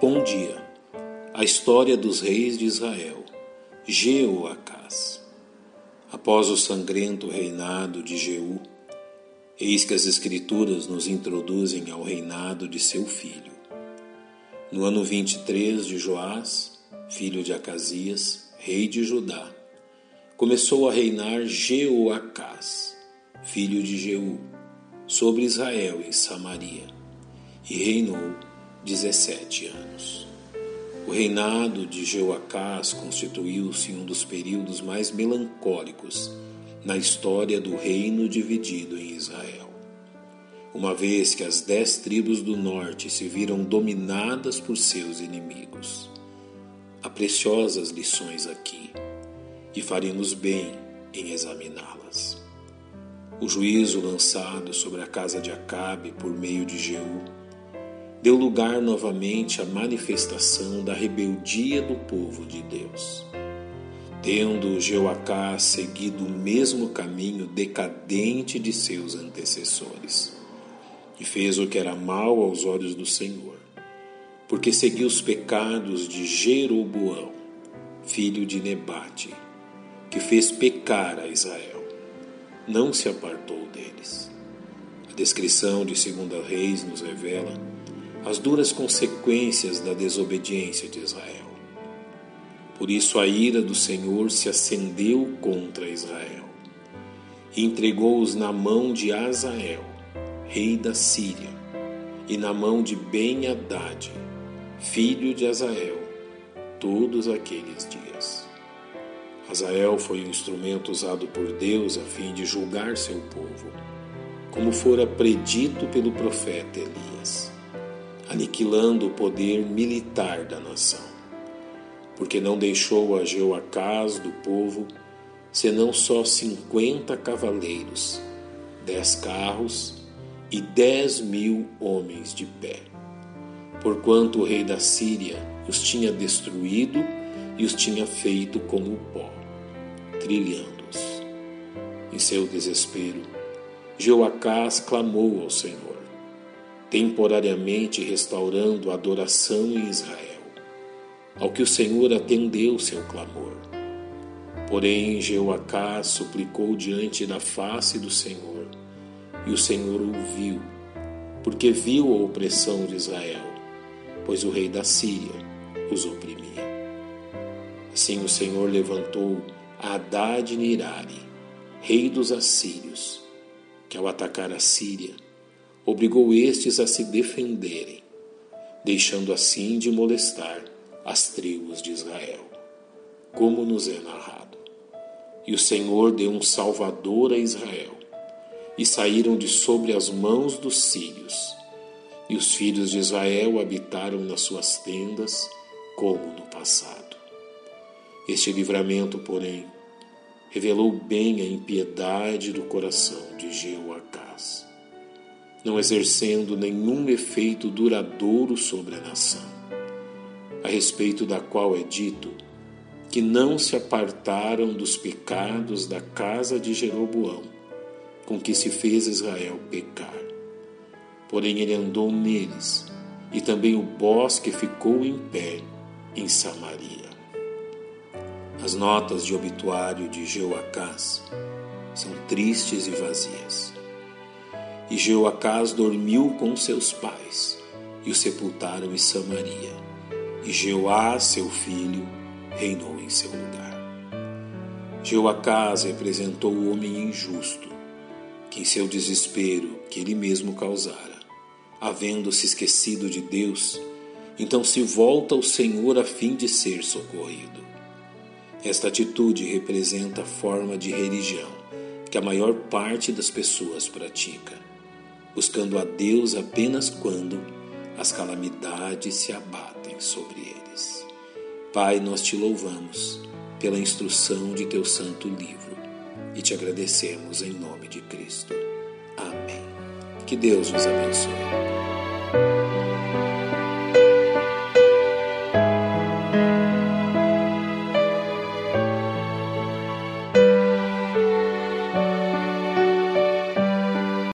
Bom dia. A história dos reis de Israel. Jeoacás. Após o sangrento reinado de Jeú, eis que as Escrituras nos introduzem ao reinado de seu filho. No ano 23 de Joás, filho de Acasias, rei de Judá, começou a reinar Jeoacás, filho de Jeú, sobre Israel em Samaria, e reinou 17 anos. O reinado de Jeoacás constituiu-se um dos períodos mais melancólicos na história do reino dividido em Israel. Uma vez que as dez tribos do norte se viram dominadas por seus inimigos. Há preciosas lições aqui e faremos bem em examiná-las. O juízo lançado sobre a casa de Acabe por meio de Jeú deu lugar novamente à manifestação da rebeldia do povo de Deus. Tendo Jeoacá seguido o mesmo caminho decadente de seus antecessores, e fez o que era mal aos olhos do Senhor, porque seguiu os pecados de Jeroboão, filho de Nebate, que fez pecar a Israel. Não se apartou deles. A descrição de Segunda Reis nos revela as duras consequências da desobediência de Israel. Por isso a ira do Senhor se acendeu contra Israel e entregou-os na mão de Azael, rei da Síria, e na mão de Ben-Hadad, filho de Azael, todos aqueles dias. Azael foi um instrumento usado por Deus a fim de julgar seu povo, como fora predito pelo profeta Elias aniquilando o poder militar da nação, porque não deixou a Jeoacás do povo senão só cinquenta cavaleiros, dez carros e dez mil homens de pé, porquanto o rei da Síria os tinha destruído e os tinha feito como pó, trilhando-os. Em seu desespero, Jeoacás clamou ao Senhor temporariamente restaurando a adoração em Israel, ao que o Senhor atendeu seu clamor. Porém, Jeoacás suplicou diante da face do Senhor, e o Senhor ouviu, porque viu a opressão de Israel, pois o rei da Síria os oprimia. Assim o Senhor levantou Haddad Nirari, rei dos assírios, que ao atacar a Síria, obrigou estes a se defenderem, deixando assim de molestar as tribos de Israel, como nos é narrado. E o Senhor deu um salvador a Israel, e saíram de sobre as mãos dos sírios, e os filhos de Israel habitaram nas suas tendas, como no passado. Este livramento, porém, revelou bem a impiedade do coração de Jeoacás não exercendo nenhum efeito duradouro sobre a nação, a respeito da qual é dito que não se apartaram dos pecados da casa de Jeroboão, com que se fez Israel pecar. Porém ele andou neles, e também o bosque ficou em pé em Samaria. As notas de obituário de Jeoacás são tristes e vazias. E Jeoacás dormiu com seus pais, e o sepultaram em Samaria. E Jeoá, seu filho, reinou em seu lugar. Jeoacás representou o homem injusto, que em seu desespero, que ele mesmo causara, havendo-se esquecido de Deus, então se volta ao Senhor a fim de ser socorrido. Esta atitude representa a forma de religião que a maior parte das pessoas pratica buscando a Deus apenas quando as calamidades se abatem sobre eles. Pai, nós te louvamos pela instrução de teu santo livro e te agradecemos em nome de Cristo. Amém. Que Deus nos abençoe.